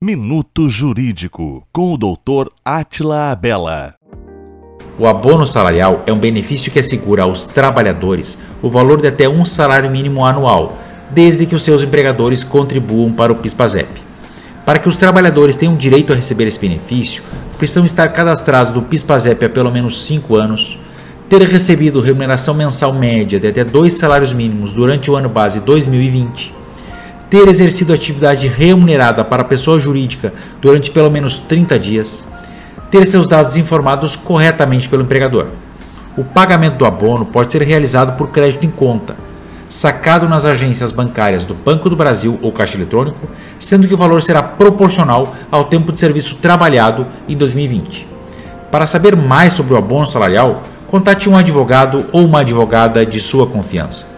Minuto Jurídico, com o Dr. Atila Abela. O abono salarial é um benefício que assegura aos trabalhadores o valor de até um salário mínimo anual, desde que os seus empregadores contribuam para o PIS/PASEP. Para que os trabalhadores tenham direito a receber esse benefício, precisam estar cadastrados no PIS/PASEP há pelo menos 5 anos, ter recebido remuneração mensal média de até dois salários mínimos durante o ano base 2020 ter exercido atividade remunerada para pessoa jurídica durante pelo menos 30 dias, ter seus dados informados corretamente pelo empregador. O pagamento do abono pode ser realizado por crédito em conta, sacado nas agências bancárias do Banco do Brasil ou Caixa Eletrônico, sendo que o valor será proporcional ao tempo de serviço trabalhado em 2020. Para saber mais sobre o abono salarial, contate um advogado ou uma advogada de sua confiança.